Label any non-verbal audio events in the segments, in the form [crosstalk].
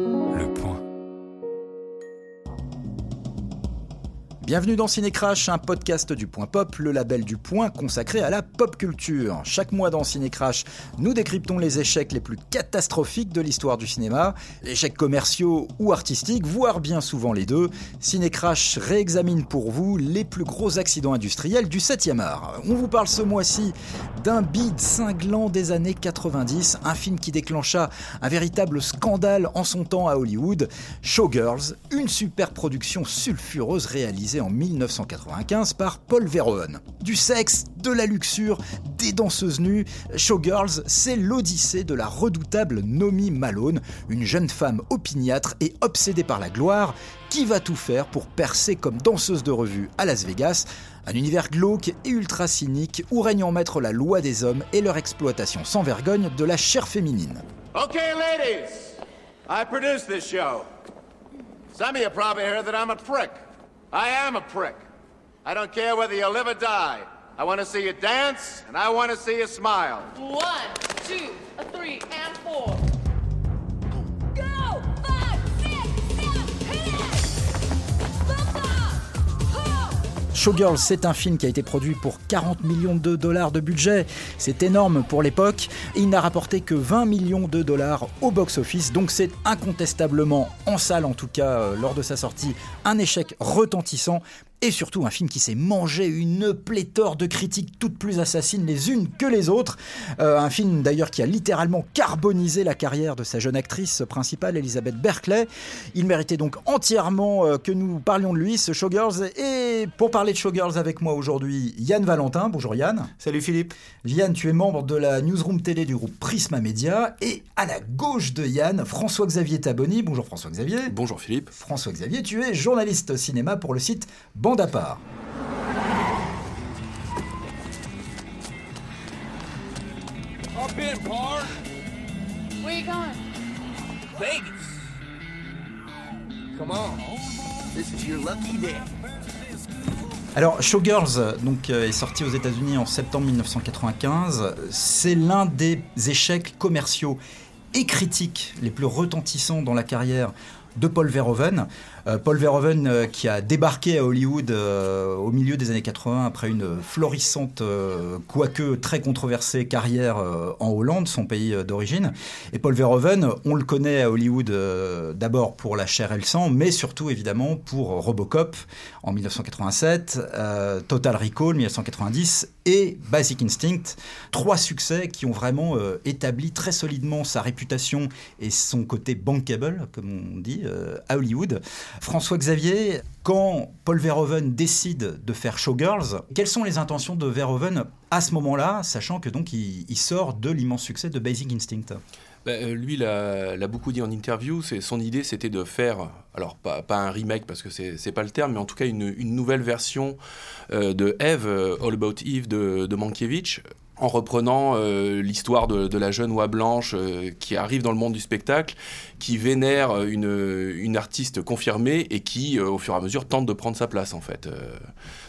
Le Bienvenue dans Cinécrash, un podcast du Point Pop, le label du Point consacré à la pop culture. Chaque mois dans Cinécrash, nous décryptons les échecs les plus catastrophiques de l'histoire du cinéma, échecs commerciaux ou artistiques, voire bien souvent les deux. Cinécrash réexamine pour vous les plus gros accidents industriels du 7e art. On vous parle ce mois-ci d'un bide cinglant des années 90, un film qui déclencha un véritable scandale en son temps à Hollywood, Showgirls, une super production sulfureuse réalisée en 1995 par Paul Verhoeven. Du sexe, de la luxure, des danseuses nues, Showgirls, c'est l'odyssée de la redoutable Nomi Malone, une jeune femme opiniâtre et obsédée par la gloire, qui va tout faire pour percer comme danseuse de revue à Las Vegas, un univers glauque et ultra cynique où règne en maître la loi des hommes et leur exploitation sans vergogne de la chair féminine. Ladies, I produce this show. Some of you probably that I'm a. I am a prick. I don't care whether you live or die. I want to see you dance, and I want to see you smile. One, Stop! Showgirls, c'est un film qui a été produit pour 40 millions de dollars de budget. C'est énorme pour l'époque. Il n'a rapporté que 20 millions de dollars au box-office. Donc c'est incontestablement, en salle en tout cas, euh, lors de sa sortie, un échec retentissant. Et surtout un film qui s'est mangé une pléthore de critiques toutes plus assassines les unes que les autres. Euh, un film d'ailleurs qui a littéralement carbonisé la carrière de sa jeune actrice principale, Elisabeth Berkeley. Il méritait donc entièrement euh, que nous parlions de lui, ce Showgirls. Et pour parler de Showgirls avec moi aujourd'hui, Yann Valentin. Bonjour Yann. Salut Philippe. Yann, tu es membre de la newsroom télé du groupe Prisma Media. Et à la gauche de Yann, François-Xavier Taboni. Bonjour François-Xavier. Bonjour Philippe. François-Xavier, tu es journaliste cinéma pour le site Bande à part. Up in, Park. Where you going? Vegas. Come on. This is your lucky day. Alors, Showgirls donc, euh, est sorti aux États-Unis en septembre 1995. C'est l'un des échecs commerciaux et critiques les plus retentissants dans la carrière de Paul Verhoeven. Euh, Paul Verhoeven euh, qui a débarqué à Hollywood euh, au milieu des années 80 après une florissante, quoique très controversée carrière en Hollande, son pays d'origine. Et Paul Verhoeven, on le connaît à Hollywood d'abord pour La chair et le sang, mais surtout évidemment pour Robocop en 1987, euh, Total Recall 1990 et Basic Instinct. Trois succès qui ont vraiment établi très solidement sa réputation et son côté bankable, comme on dit, à Hollywood. François Xavier, quand Paul Verhoeven décide de faire Showgirls, quelles sont les intentions de Verhoeven à ce moment-là, sachant que donc il, sort de l'immense succès de Basic Instinct? Bah, euh, lui l'a beaucoup dit en interview. Son idée, c'était de faire, alors pas, un remake parce que c'est pas le terme, mais en tout cas une, une nouvelle version euh, de Eve, euh, All About Eve de, de Mankiewicz, en reprenant euh, l'histoire de, la jeune oie blanche euh, qui arrive dans le monde du spectacle, qui vénère une, une artiste confirmée et qui, euh, au fur et à mesure, tente de prendre sa place en fait. Euh,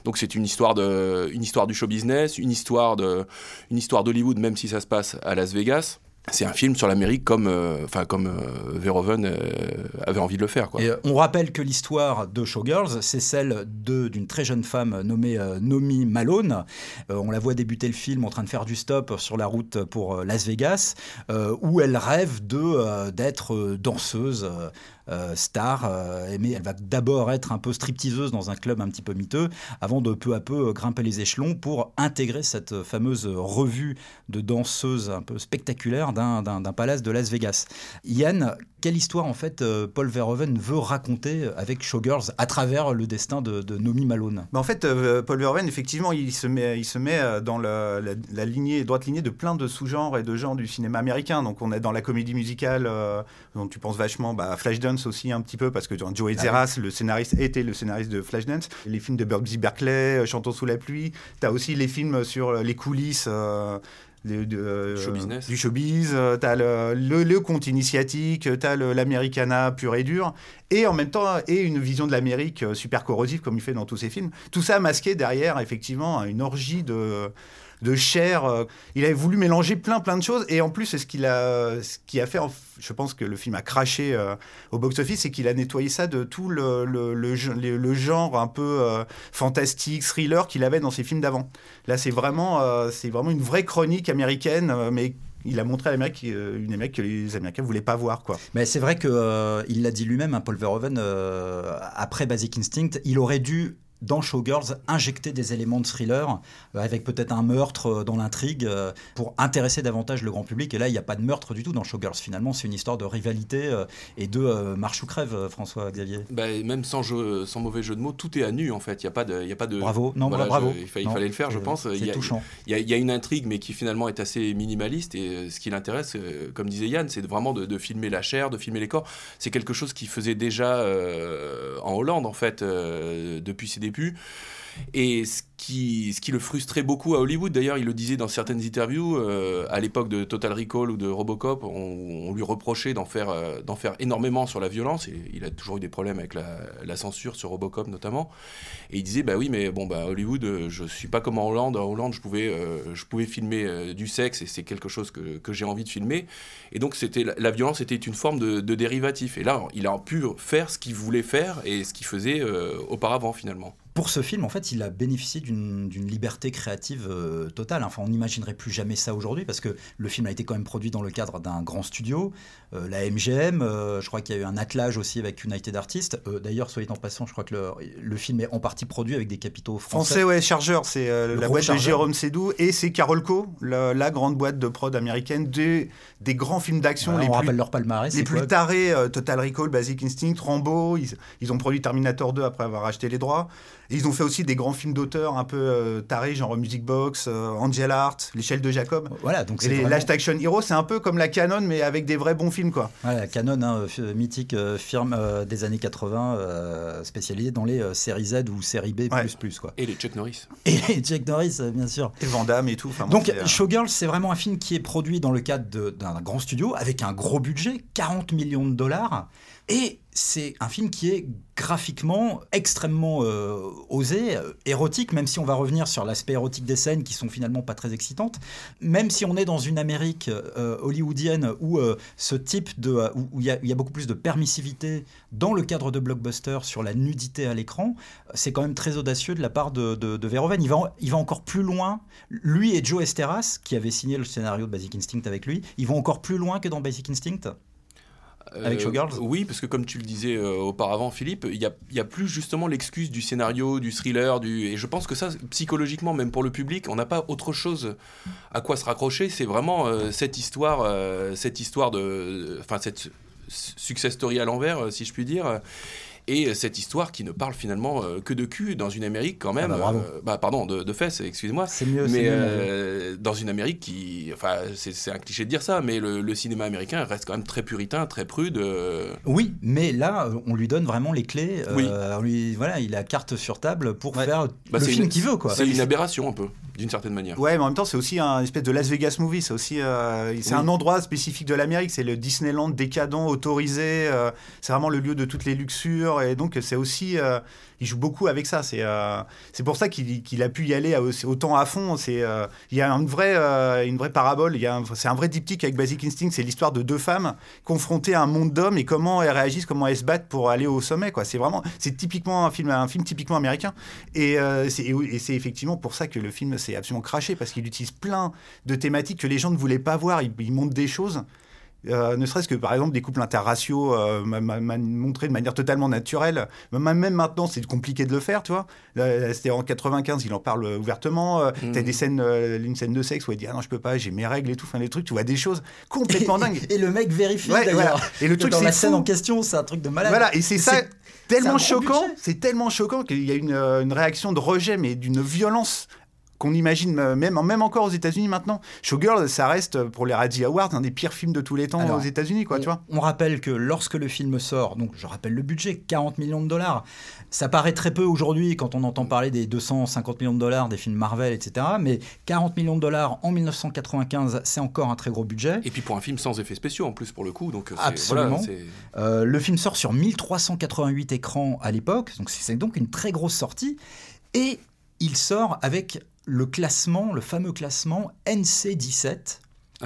donc c'est une histoire une histoire du show business, une histoire une histoire d'Hollywood, même si ça se passe à Las Vegas. C'est un film sur l'Amérique comme, euh, enfin comme euh, Verhoeven euh, avait envie de le faire. On rappelle que l'histoire de Showgirls, c'est celle d'une très jeune femme nommée Nomi Malone. On la voit débuter le film en train de faire du stop sur la route pour Las Vegas, où elle rêve de d'être danseuse. Euh, star, euh, mais elle va d'abord être un peu stripteaseuse dans un club un petit peu miteux, avant de peu à peu euh, grimper les échelons pour intégrer cette fameuse revue de danseuses un peu spectaculaire d'un palace de Las Vegas. Yann, quelle histoire en fait euh, Paul Verhoeven veut raconter avec Showgirls à travers le destin de, de Nomi Malone? Bah, en fait, euh, Paul Verhoeven, effectivement, il se met, il se met euh, dans la, la- la lignée, droite lignée de plein de sous-genres et de genres du cinéma américain. Donc, on est dans la comédie musicale, euh, dont tu penses vachement, bah, Flashdance aussi un petit peu, parce que Joe Zeras, le scénariste, était le scénariste de Flashdance. Les films de Bugsy Berkeley, Chantons sous la pluie. Tu as aussi les films sur les coulisses. euh, de- de, euh, Show business. du showbiz, euh, t'as le, le, le conte initiatique, t'as le- l'americana pur et dur, et en même temps, et une vision de l'Amérique euh, super corrosive comme il fait dans tous ses films. Tout ça masqué derrière, effectivement, une orgie de de chair. euh, il avait voulu mélanger plein plein de choses et en plus ce qu'il a, ce a fait, je pense que le film a craché euh, au box-office, c'est qu'il a nettoyé ça de tout le, le, le, ge- le- le genre un peu euh, fantastique, thriller qu'il avait dans ses films d'avant. Là, c'est vraiment, c'est vraiment une vraie chronique américaine, mais il a montré à l'Amérique une Amérique que les Américains voulaient pas voir, quoi. Mais c'est vrai que il l'a dit lui-même, hein, Paul Verhoeven, après Basic Instinct, il aurait dû dans Showgirls injecter des éléments de thriller euh, avec peut-être un meurtre euh, dans l'intrigue euh, pour intéresser davantage le grand public et là il n'y a pas de meurtre du tout dans Showgirls finalement c'est une histoire de rivalité et de marche ou crève François Xavier Bah, même sans, jeu- sans mauvais jeu de mots, tout est à nu en fait. Il n'y a pas de, il a pas de. bravo non Voilà, bravo je- il, Non, fallait le faire, je pense. C'est y a- touchant Il y, a, il y a une intrigue, mais qui finalement est assez minimaliste. Et ce qui l'intéresse, comme disait Yann, c'est vraiment de, de filmer la chair, de filmer les corps. C'est quelque chose qu'il faisait déjà euh, en Hollande, en fait, euh, depuis ses débuts. Et ce qui, le frustrait beaucoup à Hollywood, d'ailleurs, il le disait dans certaines interviews, euh, à l'époque de Total Recall ou de Robocop, on, lui reprochait d'en faire, euh, d'en faire énormément sur la violence. Et il a toujours eu des problèmes avec la, censure sur Robocop notamment. Et il disait, bah oui, mais bon, bah Hollywood, euh, je suis pas comme en Hollande. En Hollande, je pouvais, filmer du sexe et c'est quelque chose que, j'ai envie de filmer. Et donc, la, violence était une forme de, dérivatif. Et là, il a pu faire ce qu'il voulait faire et ce qu'il faisait auparavant finalement. Pour ce film, en fait, il a bénéficié d'une liberté créative euh, totale. Enfin, on n'imaginerait plus jamais ça aujourd'hui parce que le film a été quand même produit dans le cadre d'un grand studio, la MGM. euh, je crois qu'il y a eu un attelage aussi avec United Artists. Euh, D'ailleurs, soyez en passant, je crois que le, le film est en partie produit avec des capitaux français. Français, ouais, Chargeur, c'est euh, la boîte de. Jérôme Sédou et c'est Carolco, la, la grande boîte de prod américaine des, des grands films d'action les on plus rappelle leur palmarès. Les plus tarés, euh, Total Recall, Basic Instinct, Rambo, ils, ils ont produit Terminator 2 après avoir acheté les droits. Et ils ont fait aussi des grands films d'auteur un peu euh, tarés, genre Music Box, euh, Angel Art, L'échelle de Jacob. Voilà, donc c'est vraiment- Last Action Hero, c'est un peu comme la Canon, mais avec des vrais bons films, quoi. Voilà, Canon, hein, f- mythique euh, firme euh, des années 80, euh, spécialisée dans les euh, séries Z ou séries B++. Ouais. Quoi. Et les Chuck Norris. Et Jack Norris, euh, bien sûr. Et Van Damme et tout. Enfin, bon, Donc, c'est, euh, Showgirls, c'est vraiment un film qui est produit dans le cadre d'un grand studio avec un gros budget, 40 millions de dollars. Et c'est un film qui est graphiquement extrêmement euh, osé, euh, érotique, même si on va revenir sur l'aspect érotique des scènes qui sont finalement pas très excitantes. Même si on est dans une Amérique euh, hollywoodienne où ce type de. où il y, a- beaucoup plus de permissivité dans le cadre de blockbuster sur la nudité à l'écran, c'est quand même très audacieux de la part de, Verhoeven. Il va, il va encore plus loin. Lui et Joe Esteras, qui avait signé le scénario de Basic Instinct avec lui, ils vont encore plus loin que dans Basic Instinct. Avec Showgirls? Oui, parce que comme tu le disais euh, auparavant, Philippe, il n'y a, plus justement l'excuse du scénario, du thriller, du... et je pense que ça, psychologiquement, même pour le public, on n'a pas autre chose à quoi se raccrocher. C'est vraiment euh, cette histoire, euh, cette histoire de, enfin cette success story à l'envers, euh, si je puis dire. Et cette histoire qui ne parle finalement euh, que de cul dans une Amérique quand même. Ah bah, euh, bah, pardon, de, de fesses, excusez-moi. C'est mieux. Mais mieux, euh, dans une Amérique qui. Enfin, c'est c'est un cliché de dire ça, mais le, le cinéma américain reste quand même très puritain, très prude. euh, Oui, mais là, euh, on lui donne vraiment les clés. euh, Oui. lui, voilà, il a carte sur table pour Ouais. faire bah, le film une- qu'il veut, quoi. C'est une aberration un peu, d'une certaine manière. Ouais, mais en même temps, c'est aussi un espèce de Las Vegas movie. C'est aussi, euh, c'est Oui. un endroit spécifique de l'Amérique. C'est le Disneyland décadent, autorisé. euh, c'est vraiment le lieu de toutes les luxures. Et donc, c'est aussi, euh, il joue beaucoup avec ça. C'est, euh, pour ça qu'il, a pu y aller autant à fond. C'est, euh, il y a une vraie, euh, une vraie parabole. C'est un vrai diptyque avec Basic Instinct. C'est l'histoire de deux femmes confrontées à un monde d'hommes et comment elles réagissent, comment elles se battent pour aller au sommet. C'est vraiment, c'est typiquement un film, un film typiquement américain. Et c'est effectivement pour ça que le film s'est absolument craché, parce qu'il utilise plein de thématiques que les gens ne voulaient pas voir. Il, il montre des choses. Euh, ne serait-ce que par exemple des couples interraciaux euh, m'a- m'a m'a montré de manière totalement naturelle. Même maintenant, c'est compliqué de le faire, tu vois. C'était en 95, il en parle ouvertement. Euh, Mhm. T'as des scènes, euh, une scène de sexe où il dit ah non je peux pas, j'ai mes règles et tout. Enfin des trucs, tu vois des choses complètement dingues. Et le mec vérifie Ouais, d'ailleurs. voilà. Et le truc dans la scène en question, c'est un truc de malade. Voilà, et c'est ça tellement choquant, c'est tellement choquant qu'il y a une, une réaction de rejet, mais d'une violence qu'on imagine euh, même, même encore aux États-Unis maintenant. Showgirl, ça reste euh, pour les Razzie Awards un des pires films de tous les temps Alors, aux États-Unis, quoi, on, tu vois. on rappelle que lorsque le film sort, donc je rappelle le budget, 40 millions de dollars, ça paraît très peu aujourd'hui quand on entend parler des 250 millions de dollars des films Marvel, etc. Mais 40 millions de dollars en 1995, c'est encore un très gros budget. Et puis pour un film sans effets spéciaux en plus pour le coup, donc Absolument. voilà, Euh, le film sort sur 1388 écrans à l'époque, donc c'est donc une très grosse sortie. Et il sort avec le classement, le fameux classement NC17.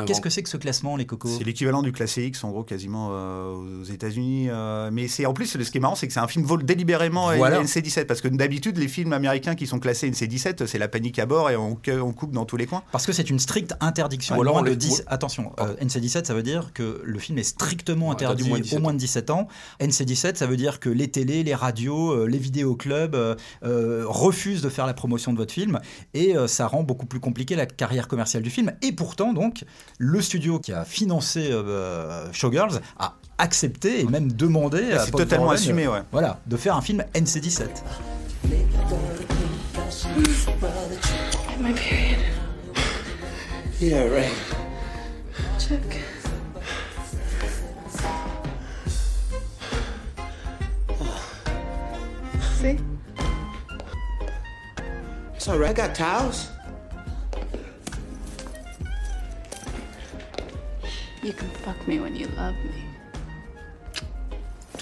Qu'est-ce que c'est que ce classement, les cocos? C'est l'équivalent du classé X, en gros, quasiment euh, aux États-Unis. euh, mais c'est en plus, ce qui est marrant, c'est que c'est un film vol délibérément Voilà. NC-17. Parce que d'habitude, les films américains qui sont classés NC-17, c'est la panique à bord et on, on coupe dans tous les coins. Parce que c'est une stricte interdiction. Ou alors les- 10 ou- Attention, euh, NC17, ça veut dire que le film est strictement interdit interdit moins de 17 au moins de 17 ans. NC17, ça veut dire que les télés, les radios, euh, les vidéoclubs euh, euh, refusent de faire la promotion de votre film et euh, ça rend beaucoup plus compliqué la carrière commerciale du film. Et pourtant, donc, le studio qui a financé euh, Showgirls a accepté et même demandé à C'est Paul totalement Verhoeven, assumé, ouais. Voilà, de faire un film NC17. My period. Yeah, right. Check. See? It's all right. I got towels. You can fuck me when you love me.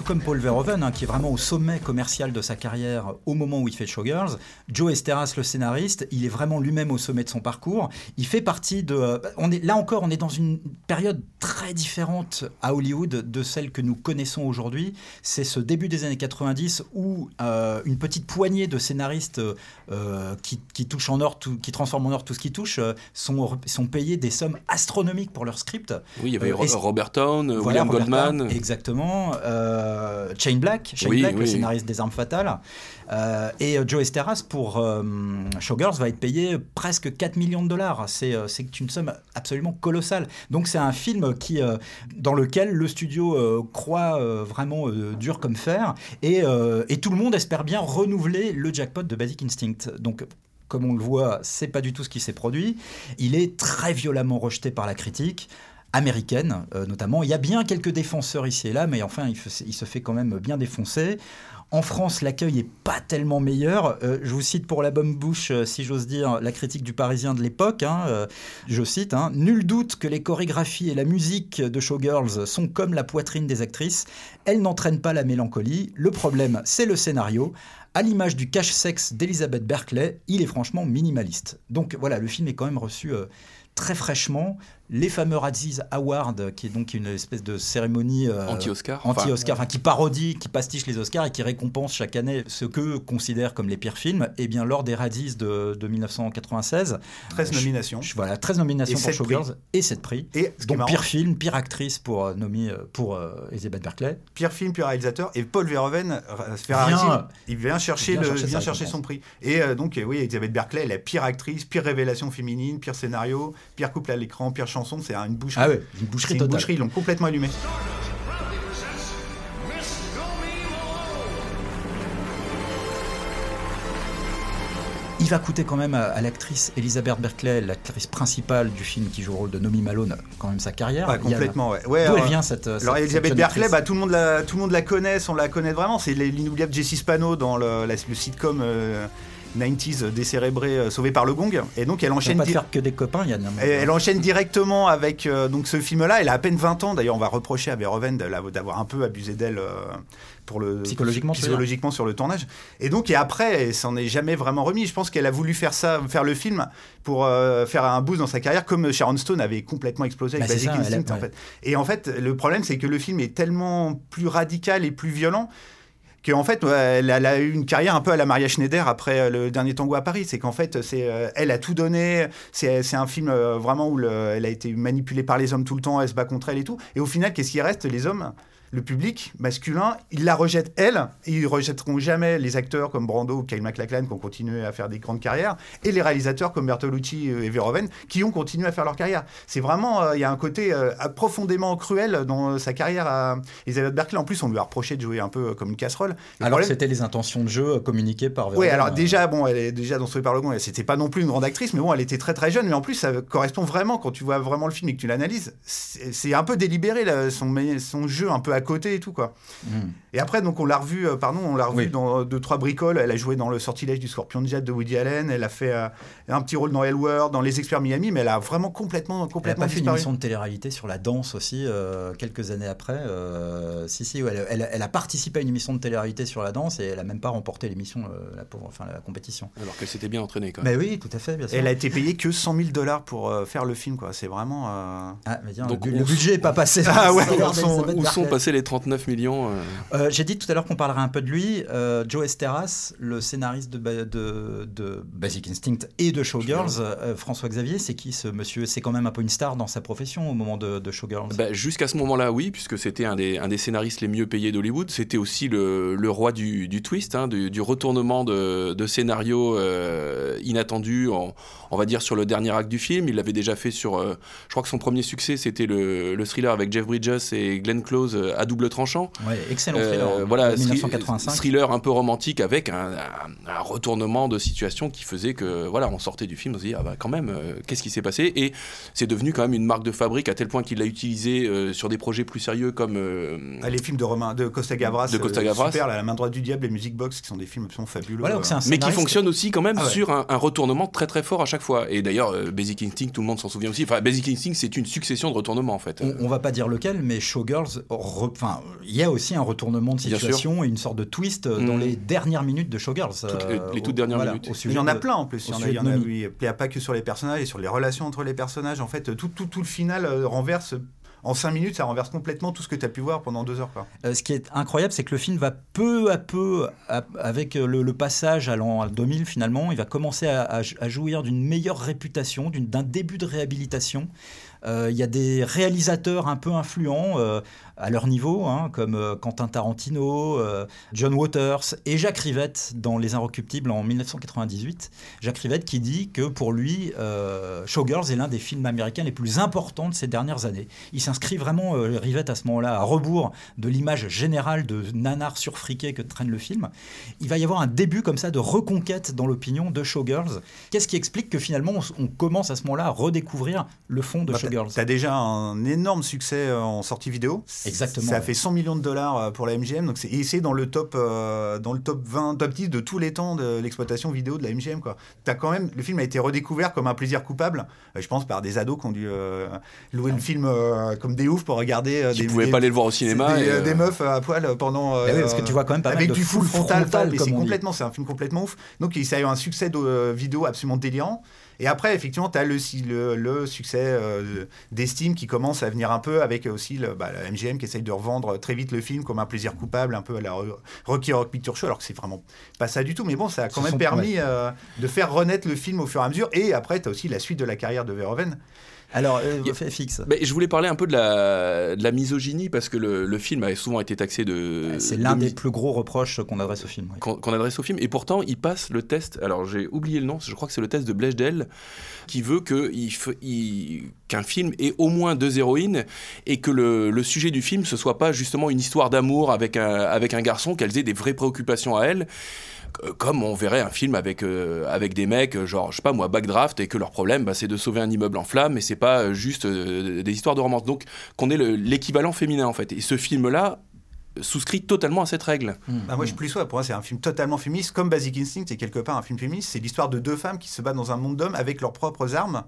Tout comme Paul Verhoeven, hein, qui est vraiment au sommet commercial de sa carrière au moment où il fait Showgirls, Joe Esteras, le scénariste, il est vraiment lui-même au sommet de son parcours. Il fait partie de... euh, On est, là encore, on est dans une période très différente à Hollywood de celle que nous connaissons aujourd'hui. C'est ce début des années 90 où euh, une petite poignée de scénaristes euh, qui, qui touchent en or, tout- qui transforment en or tout ce qui touche, euh, sont, sont payés des sommes astronomiques pour leur script. Oui, il y avait Robert Town, Voilà, William Robert Goldman. Exactement. Euh, Shane Black, Shane Oui, Black, le scénariste des Armes Fatales. Euh, et euh, Joe Esteras, pour euh, Showgirls, va être payé presque 4 millions de dollars. C'est euh, une somme absolument colossale. Donc c'est un film qui, euh, dans lequel le studio euh, croit euh, vraiment euh, dur comme fer. Et, euh, et tout le monde espère bien renouveler le jackpot de Basic Instinct. Donc comme on le voit, c'est pas du tout ce qui s'est produit. Il est très violemment rejeté par la critique américaine euh, notamment. Il y a bien quelques défenseurs ici et là, mais enfin, il, se fait quand même bien défoncer. En France, l'accueil est pas tellement meilleur. Euh, je vous cite pour la bonne bouche, euh, si j'ose dire, la critique du Parisien de l'époque. hein, je cite hein, Nul doute que les chorégraphies et la musique de Showgirls sont comme la poitrine des actrices. Elles n'entraînent pas la mélancolie. Le problème, c'est le scénario. À l'image du cache-sexe d'Elizabeth Berkeley, il est franchement minimaliste. Donc voilà, le film est quand même reçu très fraîchement. Les fameux Razzies Awards, qui est donc une espèce de cérémonie euh, Anti-Oscar. Anti-Oscar, enfin, qui parodie, qui pastiche les Oscars et qui récompense chaque année ce que considèrent comme les pires films. Et bien lors des Razzies de, de 1996, 13 je- nominations. je- voilà, 13 nominations Et pour Showgirls et 7 prix. Et ce Donc marrant, pire film, pire actrice pour euh, Nomi, euh, pour euh, Elizabeth Berkeley. pire film, pire réalisateur. Et Paul Verhoeven, euh, se fait Vient- il vient chercher, vient le, chercher vient chercher son prix. Et euh, donc, euh, oui, Elisabeth Berkeley, la pire actrice, pire révélation féminine, pire scénario, pire couple à l'écran, pire chanson. C'est une boucherie. Ah ouais, une boucherie une totale. boucherie, ils l'ont complètement allumé. Il va coûter quand même à, à l'actrice Elizabeth Berkeley, l'actrice principale du film qui joue le rôle de Nomi Malone, quand même sa carrière. Ouais, Il y a- complètement, ouais. Ouais, D'où elle vient cette. Alors cette- Elisabeth Berkeley, bah, tout, le monde la, tout le monde la connaît, on la connaît vraiment. C'est l'inoubliable Jessie Spano dans le, la- le sitcom euh, 90s décérébré euh, Sauvé par le Gong. Et donc elle enchaîne, pas faire que des copains, Yann. elle, elle enchaîne directement avec euh, donc ce film-là. Elle a à peine 20 ans. D'ailleurs, on va reprocher à Verhoeven d'avoir un peu abusé d'elle euh, pour le Psychologiquement, psychologiquement sur le tournage. Et donc et après, elle s'en est jamais vraiment remis. Je pense qu'elle a voulu faire ça, faire le film pour euh, faire un boost dans sa carrière, comme Sharon Stone avait complètement explosé avec Bah, Basic ça, elle a- Instinct. en ouais. fait. Et en fait, le problème, c'est que le film est tellement plus radical et plus violent qu'en fait, elle, a eu une carrière un peu à la Maria Schneider après euh, le dernier tango à Paris. C'est qu'en fait, euh, elle a tout donné. C'est, un film euh, vraiment où le- elle a été manipulée par les hommes tout le temps, elle se bat contre elle et tout. Et au final, qu'est-ce qui reste? Les hommes? Le public masculin, ils la rejettent elle, et ils rejetteront jamais les acteurs comme Brando ou Kyle MacLachlan qui ont continué à faire des grandes carrières, et les réalisateurs comme Bertolucci et Verhoeven qui ont continué à faire leur carrière. C'est vraiment, euh, il y a un côté euh, profondément cruel dans sa carrière à Elizabeth Berkley. En plus, on lui a reproché de jouer un peu comme une casserole. Le Alors c'était les intentions de jeu euh, communiquées par oui, Verhoeven, alors euh, déjà, bon, elle est déjà dans Sauvé par le Gond, c'était pas non plus une grande actrice, mais bon, elle était très très jeune, mais en plus, ça correspond vraiment, quand tu vois vraiment le film et que tu l'analyses, c'est c'est un peu délibéré, là, son, son jeu un peu à côté et tout quoi. Mm. Et après donc on l'a revu, euh, pardon, on l'a revu Oui. dans euh, deux trois bricoles. Elle a joué dans le sortilège du Scorpion de Jet de Woody Allen. Elle a fait euh, un petit rôle dans Hellworld, dans Les Experts Miami, mais elle a vraiment complètement Elle n'a complètement pas fait une émission de télé-réalité sur la danse aussi, euh, quelques années après. euh, si, si, ouais, elle, elle- elle a participé à une émission de télé-réalité sur la danse et elle a même pas remporté l'émission, euh, la, pauvre- enfin, la compétition. Alors qu'elle s'était bien entraînée quand même. Mais oui, tout à fait, bien sûr. Elle a été payée que 100 000 dollars pour euh, faire le film quoi. C'est vraiment. euh, Ah, mais tiens, Donc, le, on- budget n'est pas passé. Ah ouais, où sont- Où sont passés les 39 millions euh, Euh, J'ai dit tout à l'heure qu'on parlerait un peu de lui. Euh, Joe Esteras, le scénariste de, Ba- de, de Basic Instinct et de Showgirls, François Xavier, c'est qui ce monsieur? C'est quand même un peu une star dans sa profession au moment de, de Showgirls. Bah, Jusqu'à ce moment-là, oui, puisque c'était un des, un des scénaristes les mieux payés d'Hollywood. C'était aussi le, le roi du, du twist, hein, du, du retournement de, de scénario inattendu, en- on va dire, sur le dernier acte du film. Il l'avait déjà fait sur. je crois que son premier succès, c'était le, le thriller avec Jeff Bridges et Glenn Close à double tranchant. Ouais, excellent Euh, thriller. voilà, de thri- 1985. thriller un peu romantique avec un, un- un retournement de situation qui faisait que voilà, on sortait du film, on se dit ah bah quand même, euh, qu'est-ce qui s'est passé? Et c'est devenu quand même une marque de fabrique à tel point qu'il l'a utilisé euh, sur des projets plus sérieux comme euh, ah, les films de Romain de Costa Gavras, De Costa euh, Gavras. super, là, La main droite du diable et Music Box, qui sont des films absolument fabuleux. Voilà, donc c'est un mais qui scénariste- fonctionne aussi quand même Ah ouais. sur un, un retournement très très fort à chaque fois. Et d'ailleurs, euh, Basic Instinct, tout le monde s'en souvient aussi. Enfin, Basic Instinct, c'est une succession de retournements en fait. On, on va pas dire lequel, mais Showgirls, re- enfin, il y a aussi un retournement de situation et une sorte de twist dans Mm. les dernières minutes de Showgirls. Toutes les- euh, les toutes dernières voilà, minutes. au Il y en a de- plein en plus. Il y en a, sujet il y en de a Nomi. oui, il y a pas que sur les personnages et sur les relations entre les personnages. En fait, tout, tout, tout le final euh, renverse. En 5 minutes, ça renverse complètement tout ce que tu as pu voir pendant 2 heures. Quoi. Euh, ce qui est incroyable, c'est que le film va peu à peu, à- avec le, le passage à l'an 2000 finalement, il va commencer à, à- à jouir d'une meilleure réputation, d'un début de réhabilitation. Euh, Il y a des réalisateurs un peu influents euh, à leur niveau, hein, comme euh, Quentin Tarantino, euh, John Waters et Jacques Rivette dans Les Inrecuptibles en 1998. Jacques Rivette qui dit que pour lui, euh, Showgirls est l'un des films américains les plus importants de ces dernières années. Il s'inscrit vraiment, Rivette à ce moment-là, à rebours de l'image générale de nanar surfriqué que traîne le film. Il va y avoir un début comme ça de reconquête dans l'opinion de Showgirls. Qu'est-ce qui explique que finalement on, commence à ce moment-là à redécouvrir le fond de Bah, Showgirls? T'as déjà un énorme succès en sortie vidéo. Exactement, Ça ouais. fait 100 millions de dollars euh, pour la MGM. Donc c'est et c'est dans le top euh, dans le top 20, top 10 de tous les temps de l'exploitation vidéo de la MGM. Quoi. T'as quand même le film a été redécouvert comme un plaisir coupable. euh, je pense par des ados qui ont dû euh, louer le film euh, comme des oufs pour regarder. euh, Qui des, pouvaient des- pas aller le voir au cinéma. Des, et, des meufs à poil pendant. Eh oui, parce que tu vois quand même pas mal avec de du full frontal, frontal, c'est complètement, c'est un film complètement ouf. Donc ça a eu un succès de euh, vidéo absolument délirant. Et après, effectivement, tu as le, le, le succès euh, d'estime qui commence à venir un peu avec aussi le, bah, la MGM qui essaye de revendre très vite le film comme un plaisir coupable, un peu à la Ro- Rocky Rock Picture Show, alors que c'est vraiment pas ça du tout. Mais bon, ça a quand Ce même permis euh, de faire renaître le film au fur et à mesure. Et après, tu as aussi la suite de la carrière de Verhoeven. Alors, euh, a- fait fixe. Je voulais parler un peu de la, de la misogynie parce que le, le film avait souvent été taxé de. C'est de l'un des plus gros reproches qu'on adresse au film. oui. qu'on adresse au film. Et pourtant, il passe le test. Alors, j'ai oublié le nom. Je crois que c'est le test de Blechdel qui veut que il f- il- qu'un film ait au moins deux héroïnes et que le, le sujet du film ce soit pas justement une histoire d'amour avec un, avec un garçon, qu'elles aient des vraies préoccupations à elles. Euh, Comme on verrait un film avec, euh, avec des mecs, euh, genre, je sais pas moi, backdraft, et que leur problème, bah, c'est de sauver un immeuble en flammes, et c'est pas juste euh, des histoires de romance. Donc, qu'on ait le- l'équivalent féminin, en fait. Et ce film-là souscrit totalement à cette règle. Bah, moi, je suis plus ouais. Pour moi, c'est un film totalement féministe, comme Basic Instinct, c'est quelque part un film féministe. C'est l'histoire de deux femmes qui se battent dans un monde d'hommes avec leurs propres armes.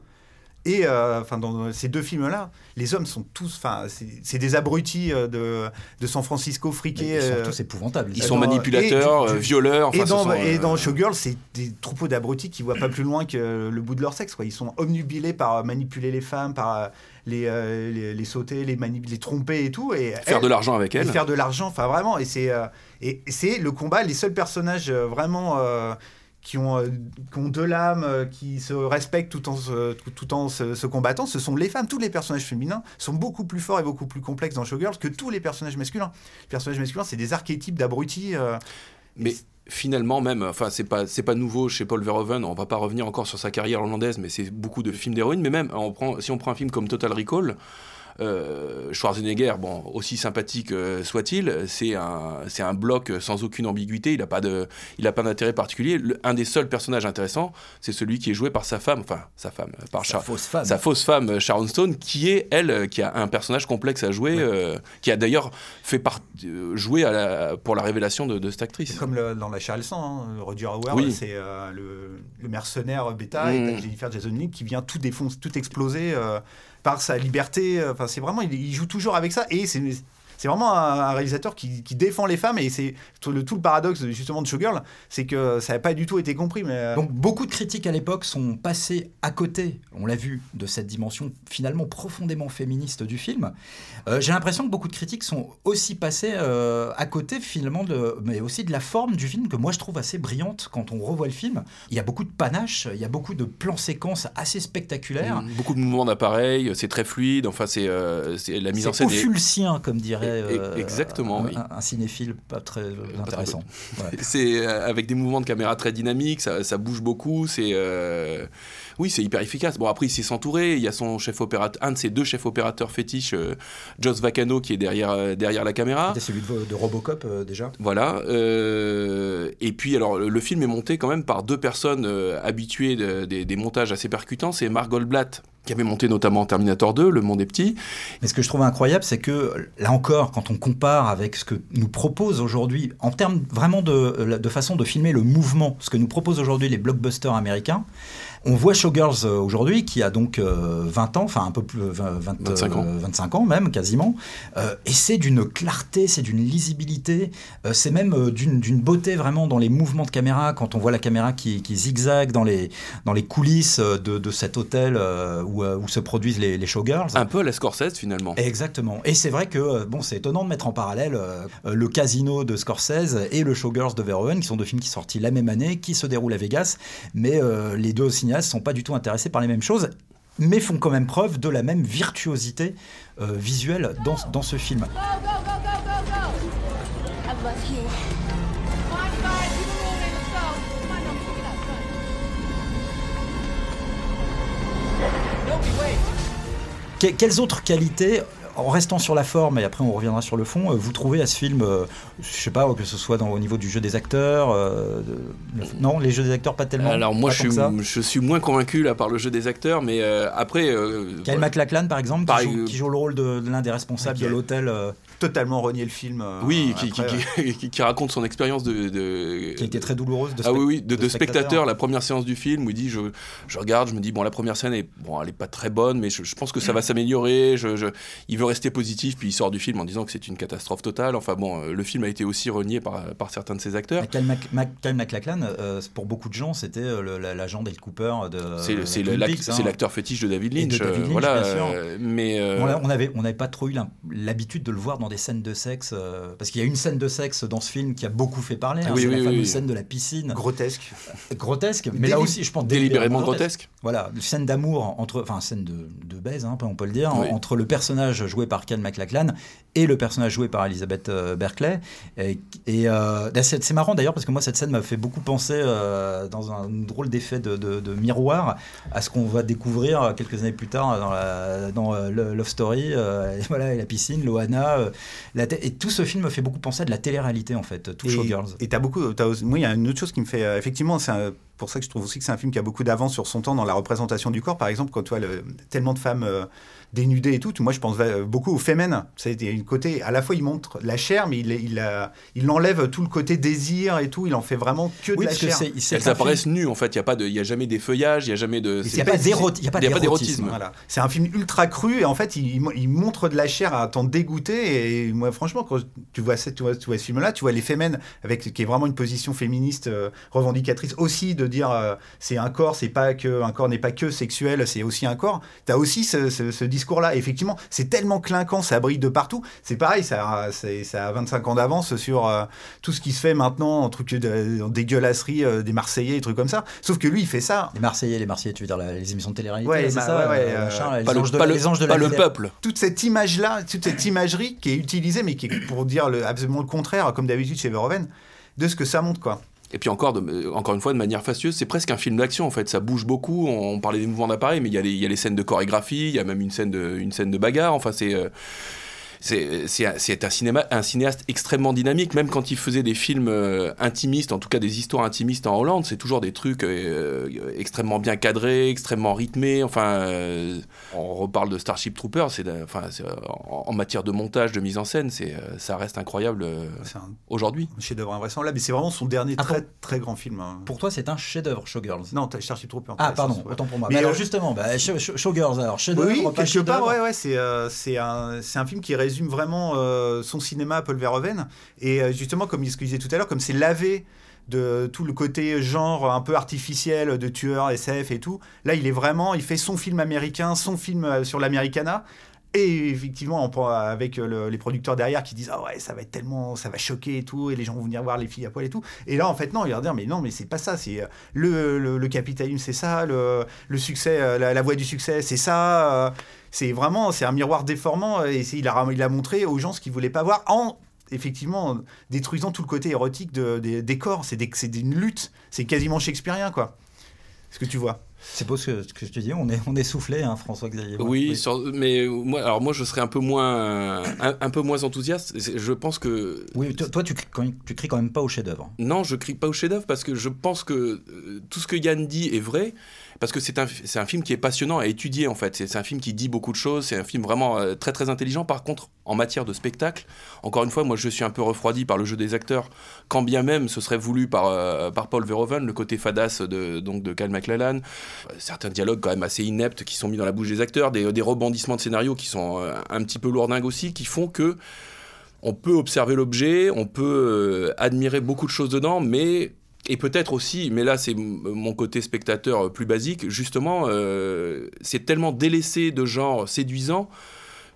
Et euh, enfin, dans ces deux films-là, les hommes sont tous, enfin, c'est des abrutis euh, de, de San Francisco friqués. Ils sont euh, tous épouvantables. Ils sont dans- manipulateurs, et du- du- violeurs. et, ce dans, sont, et euh, dans Showgirl, c'est des troupeaux d'abrutis qui voient pas plus loin que le bout de leur sexe. Quoi. Ils sont omnubilés par manipuler les femmes, par les, euh, les, les sauter, les, tromper et tout. Et faire elles- de l'argent avec et elle. faire de l'argent, enfin vraiment. Et c'est euh, et c'est le combat. Les seuls personnages euh, vraiment euh, qui ont euh, qui ont de l'âme, euh, qui se respectent tout en se, tout, tout en se, se combattant, ce sont les femmes. Tous les personnages féminins sont beaucoup plus forts et beaucoup plus complexes dans Showgirls que tous les personnages masculins. Les personnages masculins, c'est des archétypes d'abrutis. euh, Mais finalement, même, enfin, c'est pas, c'est pas nouveau chez Paul Verhoeven. On va pas revenir encore sur sa carrière hollandaise, mais c'est beaucoup de films d'héroïnes. Mais même, on prend, si on prend un film comme Total Recall, euh, Schwarzenegger, bon, aussi sympathique euh, soit-il, c'est un, c'est un bloc sans aucune ambiguïté. Il n'a pas de, il a pas d'intérêt particulier. Le- un des seuls personnages intéressants, c'est celui qui est joué par sa femme, enfin sa femme, par Sa Char- fausse femme. sa fausse femme euh, Sharon Stone, qui est elle, qui a un personnage complexe à jouer, euh, qui a d'ailleurs fait part, jouer à la- pour la révélation de, de cette actrice. C'est comme le- dans La chair et le sang, hein, Roger Howard, Oui. c'est euh, le, le mercenaire bêta, et Mm. t'as Jennifer Jason Leigh qui vient tout défoncer, tout exploser euh, par sa liberté. euh, Enfin, c'est vraiment, il, il joue toujours avec ça, et c'est c'est vraiment un, un réalisateur qui, qui défend les femmes, et c'est tout le, tout le paradoxe justement de Showgirl, c'est que ça n'a pas du tout été compris. Mais euh, Donc beaucoup de critiques à l'époque sont passées à côté, on l'a vu, de cette dimension finalement profondément féministe du film. Euh, J'ai l'impression que beaucoup de critiques sont aussi passées euh, à côté finalement, de, mais aussi de la forme du film que moi je trouve assez brillante quand on revoit le film. Il y a beaucoup de panache, il y a beaucoup de plans séquences assez spectaculaires. Beaucoup de mouvements d'appareil, c'est très fluide. Enfin, c'est euh, c'est- la mise en C'est scène. est- opulsien, comme dirait E- euh, exactement, un, oui. un- un cinéphile pas très très intéressant. Ouais. [laughs] C'est euh, avec des mouvements de caméra très dynamiques, ça, ça bouge beaucoup. C'est euh, oui, c'est hyper efficace. Bon après, il sait s'entourer. Il y a son chef opérateur, un de ses deux chefs opérateurs fétiches, euh, Joss Vacano, qui est derrière euh, derrière la caméra. C'était celui de, de Robocop euh, déjà. Voilà. et puis, alors, le, le film est monté quand même par deux personnes habituées de- des- des montages assez percutants. C'est Mark Goldblatt, qui avait monté notamment Terminator 2, Le Monde est petit. Mais ce que je trouve incroyable, c'est que là encore, quand on compare avec ce que nous propose aujourd'hui, en termes vraiment de, de façon de filmer le mouvement, ce que nous proposent aujourd'hui les blockbusters américains, on voit Showgirls euh, aujourd'hui qui a donc euh, 20 ans, enfin un peu plus, euh, 20, 20, 25 ans. euh, 25 ans même quasiment, Euh, et c'est d'une clarté, c'est d'une lisibilité, euh, c'est même euh, d'une beauté vraiment dans les mouvements de caméra, quand on voit la caméra qui, qui zigzague dans les, dans les coulisses euh, de, de cet hôtel euh, où, euh, où se produisent les, les Showgirls. Un peu à la Scorsese, finalement. Exactement. Et c'est vrai que euh, bon, c'est étonnant de mettre en parallèle euh, euh, le Casino de Scorsese et le Showgirls de Verhoeven, qui sont deux films qui sont sortis la même année, qui se déroulent à Vegas, mais euh, les deux cinéastes sont pas du tout intéressés par les mêmes choses, mais font quand même preuve de la même virtuosité euh, visuelle dans, ce film. Quelles autres qualités en restant sur la forme, et après on reviendra sur le fond, euh, vous trouvez à ce film, euh, je sais pas, que ce soit dans, au niveau du jeu des acteurs, euh, de- le- non, les jeux des acteurs pas tellement. Alors moi, je suis, je moins convaincu là par le jeu des acteurs, mais euh, après. Kyle voilà. MacLachlan, par exemple, Par qui, joue, exemple. qui joue le rôle de, de l'un des responsables de l'hôtel, totalement renié le film. euh, Oui, qui, qui, après, qui- qui- qui raconte son expérience de, de- qui a été très douloureuse de Ah oui, oui, de, de spectateur. spectateur, la première séance du film où il dit je, je regarde, je me dis bon la première scène est bon elle est pas très bonne mais je, je pense que ça va [clears throat] s'améliorer. Je, je- il veut rester positif puis il sort du film en disant que c'est une catastrophe totale. Enfin bon, euh, le film a été aussi renié par, par certains de ses acteurs. Mais Kyle, Mac- Mac- Kyle MacLachlan, euh, pour beaucoup de gens, c'était le- la- l'agent Dale Cooper de C'est hein. c'est l'acteur fétiche de David Et de Lynch. David Lynch, voilà, bien sûr. mais euh, On avait, on n'avait pas trop eu l'habitude de le voir dans des scènes de sexe, euh, parce qu'il y a une scène de sexe dans ce film qui a beaucoup fait parler. hein, Oui, c'est oui, la oui, fameuse scène de la piscine, grotesque. grotesque, mais là aussi, je pense délibérément grotesque. Voilà, une scène d'amour entre, enfin scène de, de baise, hein, on peut le dire, entre le personnage joué par Kyle MacLachlan et le personnage joué par Elizabeth euh, Berkeley. Et, et, euh, là, c'est marrant d'ailleurs parce que moi cette scène m'a fait beaucoup penser euh, dans un drôle d'effet de, de- de miroir à ce qu'on va découvrir quelques années plus tard dans, la, dans euh, Love Story, euh, et voilà, et la piscine, Loana, euh, la et tout ce film me fait beaucoup penser à de la télé-réalité en fait, tout Et- Showgirls. Et t'as beaucoup. moi, il y a une autre chose qui me fait. euh, effectivement, c'est un- pour ça que je trouve aussi que c'est un film qui a beaucoup d'avance sur son temps dans la représentation du corps. Par exemple, quand tu vois le- tellement de femmes euh, dénudées et tout, moi je pense euh, beaucoup au Femen. C'est une côté. À la fois, il montre la chair, mais il, il, a- il enlève tout le côté désir et tout. Il en fait vraiment que de Oui, la parce que chair. c'est c'est Elles apparaissent nues en fait. Il y a pas de, il y a jamais des feuillages, il y a jamais de. Il n'y a pas d'érotisme. Voilà. C'est un film ultra cru et en fait il, il montre de la chair à t'en dégoûter et moi franchement quand tu vois, ce- tu vois, tu vois ce film là tu vois les Femen avec qui est vraiment une position féministe euh, revendicatrice aussi de dire euh, c'est un corps c'est pas que un corps n'est pas que sexuel c'est aussi un corps. T'as aussi ce, ce, discours là effectivement c'est tellement clinquant ça brille de partout. C'est pareil ça, c'est- ça a 25 ans d'avance sur euh, tout ce qui se fait maintenant en truc de, en dégueulasserie euh, des Marseillais et trucs comme ça. Sauf que lui il fait ça. Les Marseillais, les Marseillais, tu veux dire la- les émissions de télé-réalité, Ouais, c'est bah, ça ouais, là, les, Pas le, anges de, pas le- les anges de pas la le peuple. toute cette image-là, toute cette imagerie qui est utilisée, mais qui est pour dire le, absolument le contraire, comme d'habitude chez Verhoeven, de ce que ça montre, quoi. Et puis encore, encore une fois, de manière fastueuse, c'est presque un film d'action en fait. Ça bouge beaucoup. On, parlait des mouvements d'appareil, mais il y, a les- il y a les scènes de chorégraphie, il y a même une scène de, une scène de bagarre. Enfin, c'est. euh, c'est un- cinéma, un cinéaste extrêmement dynamique, même quand il faisait des films euh, intimistes, en tout cas des histoires intimistes en Hollande, c'est toujours des trucs euh, extrêmement bien cadrés, extrêmement rythmés. Enfin, euh, on reparle de Starship c'est, de- enfin, euh, en, en matière de montage, de mise en scène, c'est, euh, ça reste incroyable euh, C'est un aujourd'hui. chef-d'œuvre invraisemblable, mais c'est vraiment son dernier Ah, très, pour- très grand film. hein. Pour toi, c'est un chef-d'œuvre, Showgirls. Non, Starship Trooper. Ah, pardon, ouais. autant pour moi. Mais, Mais alors, euh, justement, bah, Show- Show- Showgirls, alors, chef-d'œuvre, Oui, quelque part, ouais, ouais, c'est euh, un, film qui résume vraiment euh, son cinéma Paul Verhoeven. Et euh, justement, comme il ce qu'il disait tout à l'heure, comme c'est lavé de tout le côté genre un peu artificiel de tueur, SF et tout, là, il est vraiment, il fait son film américain, son film euh, sur l'Americana. Et effectivement, avec euh, le- les producteurs derrière qui disent ah ouais ça va être tellement ça va choquer et tout et les gens vont venir voir les filles à poil et tout. Et là en fait non ils vont dire mais non mais c'est pas ça c'est euh, le, le, le capitalisme c'est ça le, succès euh, la, voie du succès c'est ça c'est vraiment c'est un miroir déformant et il a il a montré aux gens ce qu'ils voulaient pas voir en effectivement détruisant tout le côté érotique de- des, corps. C'est des- une lutte. C'est quasiment shakespearien quoi. Ce que tu vois? C'est beau ce que, ce que je te dis, on est, on est soufflé, hein, François-Xavier. Oui, sur- mais moi, alors moi, je serais un peu moins, un, un peu moins enthousiaste. Je pense que Oui, toi, toi, tu, quand même- tu cries quand même pas au chef-d'œuvre. non, je crie pas au chef-d'œuvre parce que je pense que euh, tout ce que Yann dit est vrai. Parce que c'est un, c'est un film qui est passionnant à étudier en fait. C'est un film qui dit beaucoup de choses. C'est un film vraiment euh, très très intelligent. Par contre, en matière de spectacle, encore une fois, moi je suis un peu refroidi par le jeu des acteurs. Quand bien même ce serait voulu par, euh, par Paul Verhoeven, le côté fadasse de, donc de Kyle MacLachlan. Certains dialogues quand même assez ineptes qui sont mis dans la bouche des acteurs. Des, rebondissements de scénario qui sont euh, un petit peu lourdingues aussi, qui font que on peut observer l'objet, on peut euh, admirer beaucoup de choses dedans, mais et peut-être aussi, mais là c'est mon côté spectateur euh, plus basique, justement, c'est tellement délaissé de genre séduisant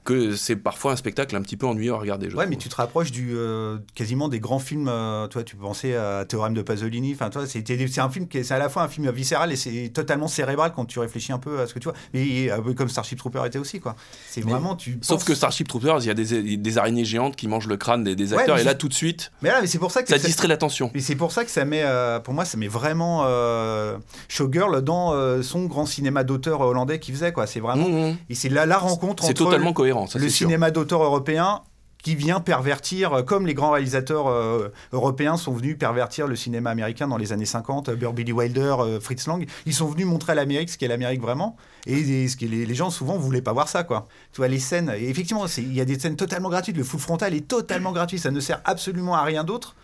que c'est parfois un spectacle un petit peu ennuyeux à regarder. je Ouais, mais tu te rapproches du euh, quasiment des grands films. euh, toi, tu pensais à Théorème de Pasolini. Enfin, toi, c'est un film qui est, à la fois un film viscéral et c'est totalement cérébral quand tu réfléchis un peu à ce que tu vois. Mais euh, comme Starship Trooper était aussi, quoi. C'est vraiment tu. Sauf que Starship Troopers, il y a des, des araignées géantes qui mangent le crâne des, acteurs, et là tout de suite, Mais là, mais c'est pour ça que ça ça- distrait l'attention. Et c'est pour ça que ça met, euh, pour moi, ça met vraiment Showgirl dans son grand cinéma d'auteur hollandais qu'il faisait, quoi. C'est vraiment, Mmh, mmh. et c'est là la rencontre C'est totalement cohérent, ça le sûr. cinéma d'auteur européen qui vient pervertir, euh, comme les grands réalisateurs euh, européens sont venus pervertir le cinéma américain dans les années 50, euh, Billy Wilder, euh, Fritz Lang, ils sont venus montrer à l'Amérique ce qu'est l'Amérique vraiment, et, et ce que les, les gens souvent voulaient pas voir ça, quoi. Tu vois, les scènes, et effectivement, il y a des scènes totalement gratuites, le full frontal est totalement gratuit, ça ne sert absolument à rien d'autre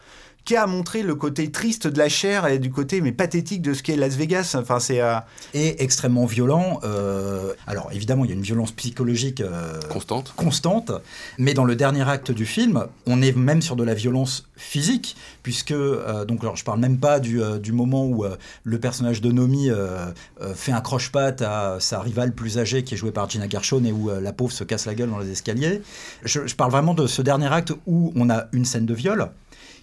qu'à montrer le côté triste de la chair et du côté mais pathétique de ce qu'est Las Vegas. Enfin, c'est euh, Et extrêmement violent. euh, alors, évidemment, il y a une violence psychologique euh, Constante. constante, mais dans le dernier acte du film, on est même sur de la violence physique, puisque, euh, donc, alors, je parle même pas du, euh, du moment où euh, le personnage de Nomi euh, euh, fait un croche-patte à sa rivale plus âgée, qui est jouée par Gina Gershon, et où euh, la pauvre se casse la gueule dans les escaliers. Je, je parle vraiment de ce dernier acte où on a une scène de viol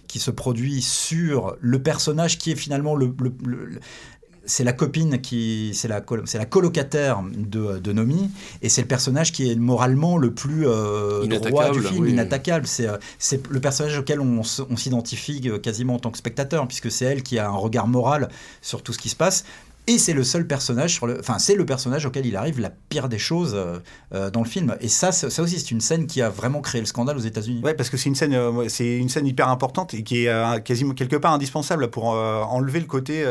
qui se produit sur le personnage qui est finalement le- le- le- le c'est la copine qui c'est la c'est la colocataire de, de Nomi et c'est le personnage qui est moralement le plus euh, droit du film oui. inattaquable c'est euh, c'est le personnage auquel on s'identifie euh, quasiment en tant que spectateur puisque c'est elle qui a un regard moral sur tout ce qui se passe et c'est le seul personnage sur le enfin c'est le personnage auquel il arrive la pire des choses euh, euh, dans le film et ça ça aussi c'est une scène qui a vraiment créé le scandale aux États-Unis Ouais, parce que c'est une scène, euh, c'est une scène hyper importante et qui est euh, quasiment quelque part indispensable pour enlever le côté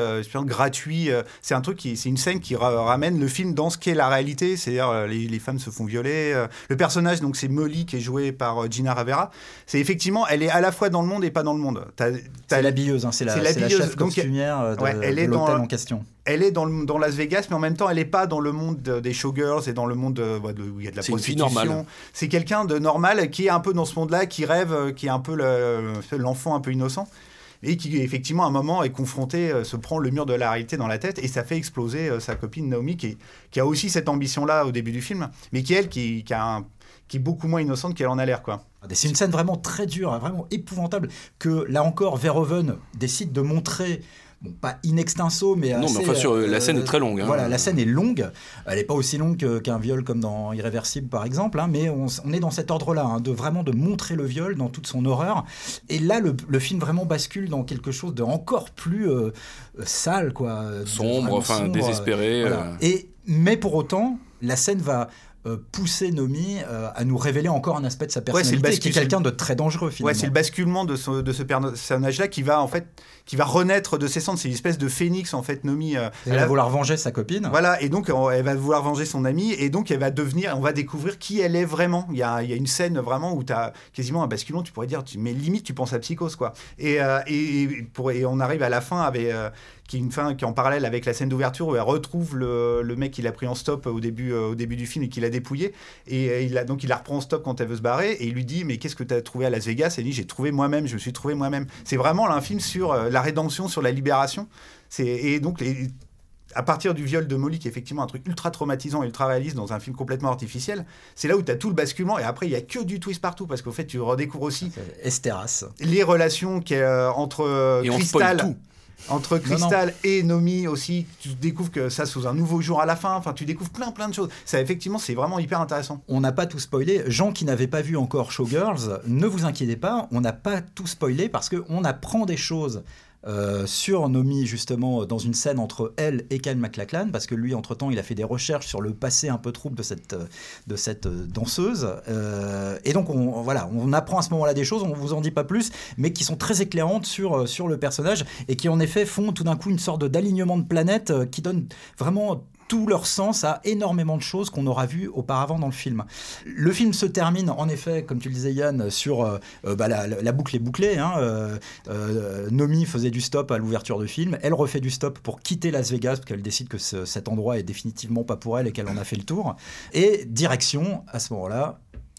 gratuit. c'est un truc qui, c'est une scène qui ra- ramène le film dans ce qu'est la réalité, c'est-à-dire les, les femmes se font violer. le personnage, donc c'est Molly qui est jouée par Gina Ravera. C'est effectivement, elle est à la fois dans le monde et pas dans le monde. C'est l'habilleuse hein, c'est la, la chef costumière de, elle de est dans- en question elle est dans, le- dans Las Vegas, mais en même temps, elle n'est pas dans le monde de- des showgirls et dans le monde de- de- où il y a de la prostitution. C'est quelqu'un de normal qui est un peu dans ce monde-là, qui rêve, euh, qui est un peu le- l'enfant un peu innocent. Et qui, effectivement, à un moment, est confronté, euh, se prend le mur de la réalité dans la tête, et ça fait exploser euh, sa copine Naomi, qui, qui a aussi cette ambition-là au début du film, mais qui, elle, qui, qui, a un- qui est beaucoup moins innocente qu'elle en a l'air, quoi. C'est une scène vraiment très dure, hein, vraiment épouvantable, que là encore, Verhoeven décide de montrer bon, pas in extenso, mais Non, mais assez, enfin, sur- euh, la scène est très longue, hein. Voilà, la scène est longue. Elle n'est pas aussi longue qu'un viol comme dans Irréversible, par exemple, hein, mais on, est dans cet ordre-là, hein, de vraiment de montrer le viol dans toute son horreur. Et là, le, le film vraiment bascule dans quelque chose de encore plus euh, euh, sale, quoi. Sombre, enfin, sombre, désespéré, voilà. euh. Et mais pour autant, la scène va euh, pousser Nomi euh, à nous révéler encore un aspect de sa c'est le personnalité, qui est bascule- quelqu'un de très dangereux finalement. Ouais, c'est le basculement de ce, de ce personnage-là qui va en fait, qui va renaître de ses cendres. C'est une espèce de phénix en fait, Nomi. euh, Elle elle va vouloir venger sa copine. Voilà, et donc on- elle va vouloir venger son amie, et donc elle va devenir, on va découvrir qui elle est vraiment. Il y a, il y a une scène vraiment où tu as quasiment un basculement, tu pourrais dire, tu- mais limite tu penses à Psychose, quoi. Et, euh, et, et pour, et on arrive à la fin avec. euh, qui est une fin qui est en parallèle avec la scène d'ouverture où elle retrouve le, le mec qu'il a pris en stop au début, euh, au début du film et qu'il a dépouillé. Et euh, il a, donc il la reprend en stop quand elle veut se barrer et il lui dit Mais qu'est-ce que tu as trouvé à Las Vegas? Elle dit J'ai trouvé moi-même, je me suis trouvé moi-même. C'est vraiment là, un film sur euh, la rédemption, sur la libération. C'est- Et donc, les- à partir du viol de Molly, qui est effectivement un truc ultra traumatisant, ultra réaliste dans un film complètement artificiel, c'est là où tu as tout le basculement. Et après, il y a que du twist partout parce qu'au fait, tu redécouvres aussi Esteras. les relations qu'il y a entre euh, Et on Crystal. Entre Crystal et Nomi aussi, tu découvres que ça sous un nouveau jour à la fin. Enfin, tu découvres plein plein de choses. Ça, effectivement, c'est vraiment hyper intéressant. On n'a pas tout spoilé. Gens qui n'avaient pas vu encore Showgirls, ne vous inquiétez pas, on n'a pas tout spoilé parce qu'on apprend des choses. Euh, sur Nomi justement dans une scène entre elle et Kyle MacLachlan parce que lui entre temps il a fait des recherches sur le passé un peu trouble de cette euh, de cette euh, danseuse. Euh, et donc on voilà on apprend à ce moment-là des choses on vous en dit pas plus mais qui sont très éclairantes sur euh, sur le personnage et qui en effet font tout d'un coup une sorte d'alignement de planètes euh, qui donne vraiment tout leur sens à énormément de choses qu'on aura vues auparavant dans le film. Le film se termine, en effet, comme tu le disais Yann, sur euh, euh, bah, la, boucle est bouclée. hein, euh, Nomi faisait du stop à l'ouverture du film. Elle refait du stop pour quitter Las Vegas parce qu'elle décide que ce- cet endroit est définitivement pas pour elle et qu'elle en a fait le tour. Et direction, à ce moment-là,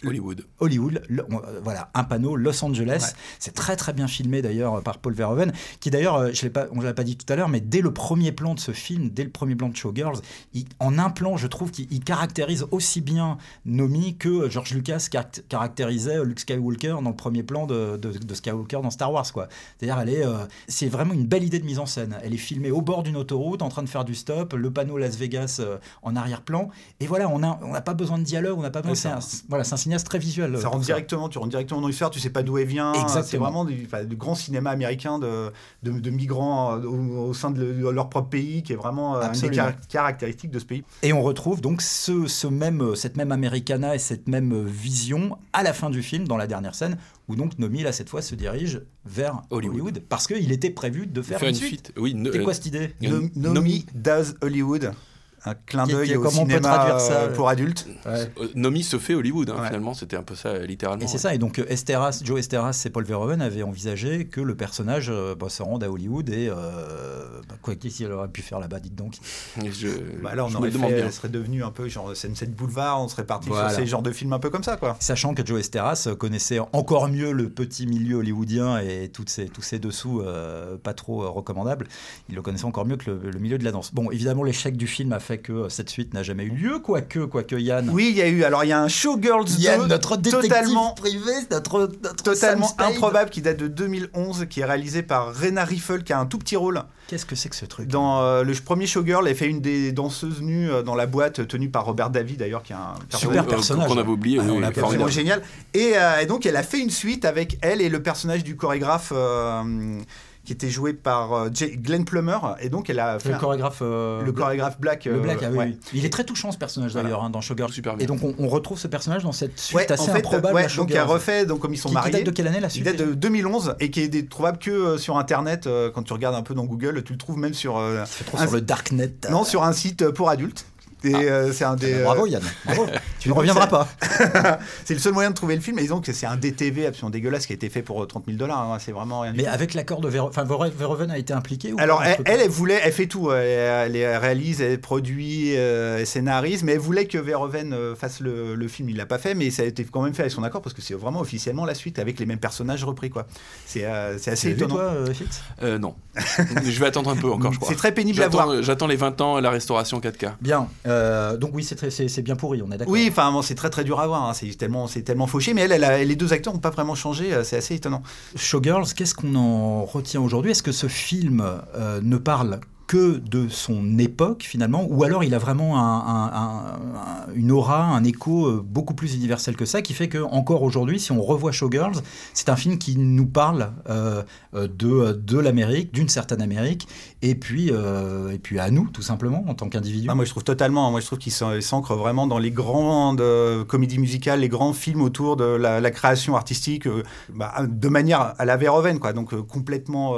Hollywood. Hollywood, le- euh, voilà, un panneau Los Angeles. C'est très très bien filmé d'ailleurs par Paul Verhoeven, qui d'ailleurs, euh, je l'ai pas, on ne l'a pas dit tout à l'heure, mais dès le premier plan de ce film, dès le premier plan de Showgirls, il- en un plan, je trouve qu'il il caractérise aussi bien Nomi que George Lucas caract- caractérisait Luke Skywalker dans le premier plan de, de- de Skywalker dans Star Wars, quoi. C'est-à-dire, elle est, euh, c'est vraiment une belle idée de mise en scène. Elle est filmée au bord d'une autoroute, en train de faire du stop, le panneau Las Vegas euh, en arrière-plan, et voilà, on n'a on n'a pas besoin de dialogue, on n'a pas besoin. C'est un- voilà, c'est un cinéaste très visuel. euh, ça rentre directement, tu rentres directement dans l'histoire, tu sais pas d'où elle vient. Exactement. C'est vraiment du, enfin, du grand cinéma américain de, de, de migrants euh, au, au sein de, le- de leur propre pays, qui est vraiment euh, une des Absolument. car- caractéristiques de ce pays. Et on retrouve donc ce, ce même, cette même Americana et cette même vision à la fin du film, dans la dernière scène, où donc Nomi, là, cette fois, se dirige vers Hollywood, Hollywood. parce qu'il était prévu de faire, Faire une une suite. suite. Oui, euh, quoi cette idée No- une- Nomi. does Hollywood. Un clin d'œil au comment on peut cinéma ça, euh, pour adultes. Euh, Nomi se fait Hollywood, hein, Ouais. finalement, c'était un peu ça, euh, littéralement. Et c'est ouais. ça, et donc Esteras, Joe Esteras et Paul Verhoeven avaient envisagé que le personnage bah, se rende à Hollywood et euh, bah, quoi qu'il aurait pu faire là-bas, dites donc. Je, Bah là, on aurait fait, bien. elle serait devenu un peu genre Sunset Boulevard, on serait parti Voilà. sur ces genres de films un peu comme ça, quoi. Sachant que Joe Esteras connaissait encore mieux le petit milieu hollywoodien et toutes ces, tous ces dessous euh, pas trop euh, recommandables, il le connaissait encore mieux que le, le milieu de la danse. Bon, évidemment, l'échec du film a fait que euh, cette suite n'a jamais eu lieu, quoique, quoique Yann. Oui, il y a eu. Alors, il y a un Showgirls 2 Yann, notre détective totalement, privé, notre, notre totalement improbable qui date de 2011, qui est réalisé par Rena Riffel, qui a un tout petit rôle Qu'est-ce que c'est que ce truc? Dans euh, le premier Showgirl. Elle fait une des danseuses nues euh, dans la boîte, tenue par Robert David d'ailleurs, qui est un Super Euh, personnage. Qu'on avait oublié, Ah, oui, on pas absolument formidable. génial. Et, euh, et donc, elle a fait une suite avec elle et le personnage du chorégraphe. euh, qui était joué par euh, Jay- Glenn Plummer et donc elle a fait Le un- chorégraphe. euh, le chorégraphe Black Le euh, Black, ah oui, ouais. oui. Il est très touchant ce personnage Voilà. d'ailleurs hein, dans Showgirls. Super bien. Et donc on, on retrouve ce personnage dans cette suite Ouais, assez en fait, improbable ouais, donc il a refait donc comme ils sont Qui- qui mariés date de quelle année la Il suite date de 2011 et qui est trouvable que euh, sur internet euh, quand tu regardes un peu dans Google, tu le trouves même sur euh, C'est trop un- sur le darknet. non sur un site euh, pour adultes. Et euh, c'est un des Ah, euh, Bravo Yann, [laughs] bravo. tu ne reviendras pas. [laughs] c'est le seul moyen de trouver le film et disons que c'est un DTV absolument dégueulasse qui a été fait pour euh, 30 000 dollars. hein, c'est vraiment rien Mais avec l'accord de Verhoeven, enfin Verhoeven a été impliqué ou Alors elle, elle, elle voulait, elle fait tout, elle, elle réalise, elle produit, euh, elle scénarise, mais elle voulait que Verhoeven euh, fasse le, le film. Il l'a pas fait, mais ça a été quand même fait avec son accord parce que c'est vraiment officiellement la suite avec les mêmes personnages repris quoi. C'est euh, assez vu, étonnant. toi, euh, Fitz? Euh, non. [laughs] je vais attendre un peu encore, je crois. C'est très pénible à voir. J'attends j'attends les 20 ans, la restauration 4K. Bien. Euh, donc oui, c'est bien pourri, on est d'accord. Oui, enfin, bon, c'est très très dur à voir. hein. C'est tellement, c'est tellement fauché. Mais elle, elle a- les deux acteurs n'ont pas vraiment changé. euh, C'est assez étonnant. Showgirls, qu'est-ce qu'on en retient aujourd'hui? Est-ce que ce film euh, ne parle que de son époque finalement, ou alors il a vraiment un- un- un- un- une aura, un écho euh, beaucoup plus universel que ça, qui fait que encore aujourd'hui, si on revoit Showgirls, c'est un film qui nous parle euh, euh, de, l'Amérique, d'une certaine Amérique, et puis, et puis à nous tout simplement en tant qu'individu. Ah, moi, je trouve totalement. Moi, je trouve qu'il s'ancre vraiment dans les grandes comédies musicales, les grands films autour de la, création artistique, bah, de manière à la Verhoeven, quoi. Donc complètement.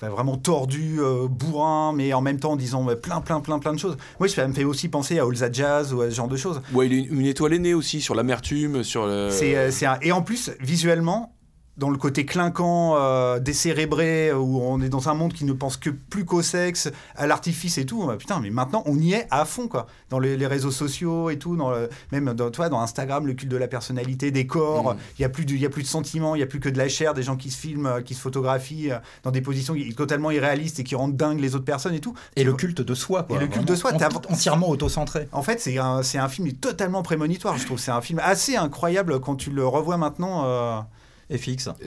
Enfin, vraiment tordu, euh, bourrin, mais en même temps en disant plein, plein, plein, plein de choses. Moi, ça me fait aussi penser à That Jazz ou à ce genre de choses. Ouais, il est une étoile aînée aussi sur l'amertume, sur le. C'est, euh, c'est un- Et en plus, visuellement, dans le côté clinquant, euh, décérébré, où on est dans un monde qui ne pense que plus qu'au sexe, à l'artifice et tout. bah, putain, mais maintenant, on y est à fond, quoi. Dans les, les réseaux sociaux et tout, dans le- même dans, toi, dans Instagram, le culte de la personnalité, des corps. Mm. Il y a plus de, il y a plus de sentiments, il y a plus que de la chair, des gens qui se filment, euh, qui se photographient euh, dans des positions totalement irréalistes et qui rendent dingues les autres personnes et tout. Et le culte de soi, quoi. Et le culte de soi, entièrement autocentré. En fait, c'est un, un film totalement prémonitoire, je trouve. C'est un film assez incroyable quand tu le revois maintenant. euh,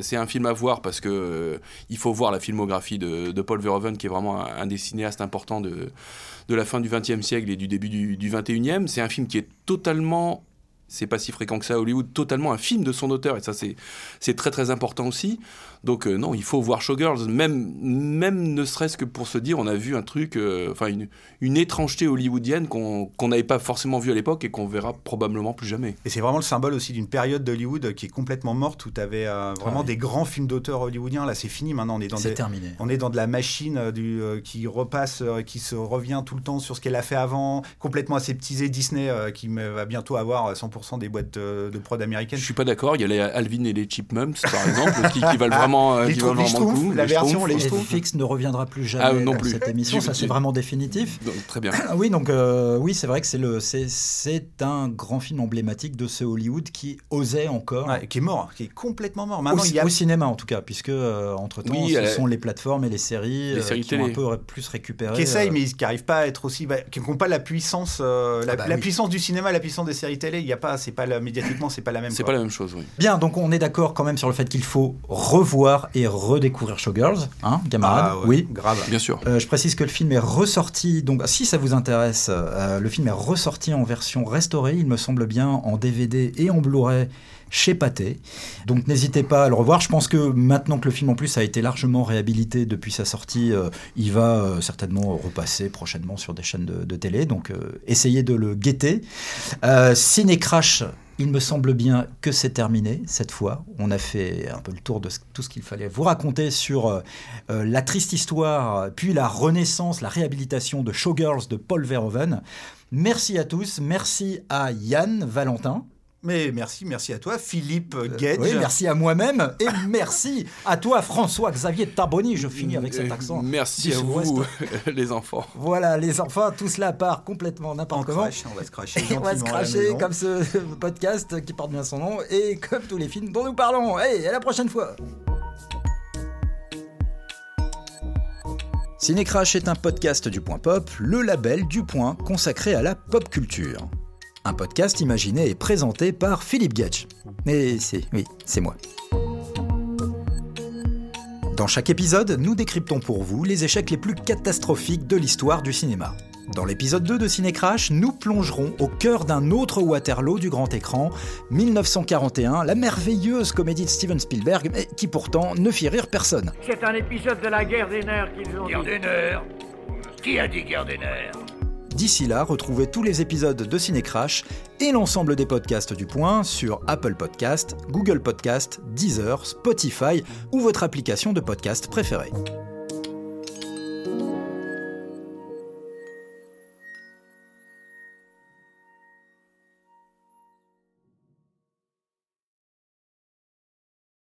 C'est un film à voir parce que euh, il faut voir la filmographie de, Paul Verhoeven, qui est vraiment un, des cinéastes importants de, de la fin du XXe siècle et du début du, du XXIe. C'est un film qui est totalement, c'est pas si fréquent que ça à Hollywood, totalement un film de son auteur, et ça c'est très très important aussi. Donc euh, non, il faut voir Showgirls, même, même ne serait-ce que pour se dire, on a vu un truc, euh, enfin une, une étrangeté hollywoodienne qu'on n'avait pas forcément vu à l'époque et qu'on verra probablement plus jamais. Et c'est vraiment le symbole aussi d'une période d'Hollywood qui est complètement morte, où tu avais vraiment Ah oui. des grands films d'auteurs hollywoodiens. Là, c'est fini maintenant. On est dans, des- terminé. on est dans de la machine euh, du, euh, qui repasse, euh, qui se revient tout le temps sur ce qu'elle a fait avant, complètement aseptisé. Disney euh, qui va bientôt avoir 100% des boîtes euh, de prod américaines. Je suis pas d'accord. Il y a les Alvin et les Chipmunks, par exemple, [laughs] qui, qui valent vraiment, euh, Les qui valent vraiment le coup. La Les version, les euh, ne reviendra plus jamais Ah, non dans plus. cette émission, ça c'est vraiment définitif. donc, très bien. Ah Oui, donc euh, oui, c'est vrai que c'est le c'est c'est un grand film emblématique de ce Hollywood qui osait encore Ouais, qui est mort, qui est complètement mort. au, Maintenant, il y a au cinéma en tout cas, puisque entre temps Oui, ce sont les plateformes et les séries Les euh, séries qui ont un télé. peu plus récupéré. qui essayent, euh, mais qui n'arrivent pas à être aussi, bah, qui n'ont pas la puissance, euh, la, Ah bah la oui. puissance du cinéma, la puissance des séries télé. Il y a pas, c'est pas la- médiatiquement, c'est pas la même. C'est pas la même chose, oui. Bien, donc on est d'accord quand même sur le fait qu'il faut revoir et redécouvrir Showgirls, hein, camarades. Ah ouais, Oui. grave. Bien sûr. Euh, je précise que le film est ressorti, donc si ça vous intéresse, euh, le film est ressorti en version restaurée, il me semble bien, en DVD et en Blu-ray chez Pathé. Donc n'hésitez pas à le revoir. Je pense que maintenant que le film en plus a été largement réhabilité depuis sa sortie, euh, il va euh, certainement repasser prochainement sur des chaînes de, de télé. Donc euh, essayez de le guetter. Euh, Ciné Crash. Il me semble bien que c'est terminé cette fois. On a fait un peu le tour de tout ce qu'il fallait vous raconter sur euh, euh, la triste histoire, puis la renaissance, la réhabilitation de Showgirls de Paul Verhoeven. Merci à tous, merci à Yann Valentin. Mais merci, merci à toi, Philippe Gage. Oui, merci à moi-même et [laughs] merci à toi François-Xavier Taboni. Je finis avec cet Euh, accent. Merci à vous, [laughs] les enfants. Voilà, les enfants, tout cela part complètement n'importe comment. crache, on va se cracher Et [laughs] on va se cracher comme ce podcast qui porte bien son nom et comme tous les films dont nous parlons. Hey, à la prochaine fois. Cinécrash est un podcast du Point Pop, le label du Point consacré à la pop culture. Un podcast imaginé et présenté par Philippe Gage. Et c'est, oui, c'est moi. Dans chaque épisode, nous décryptons pour vous les échecs les plus catastrophiques de l'histoire du cinéma. Dans l'épisode 2 de Cinécrash, nous plongerons au cœur d'un autre Waterloo du grand écran, 1941, la merveilleuse comédie de Steven Spielberg, mais qui pourtant ne fit rire personne. C'est un épisode de la guerre des nerfs qu'ils ont Guerre dit. des nerfs? Qui a dit guerre des nerfs? D'ici là, retrouvez tous les épisodes de Cinécrash et l'ensemble des podcasts du Point sur Apple Podcast, Google Podcast, Deezer, Spotify ou votre application de podcast préférée.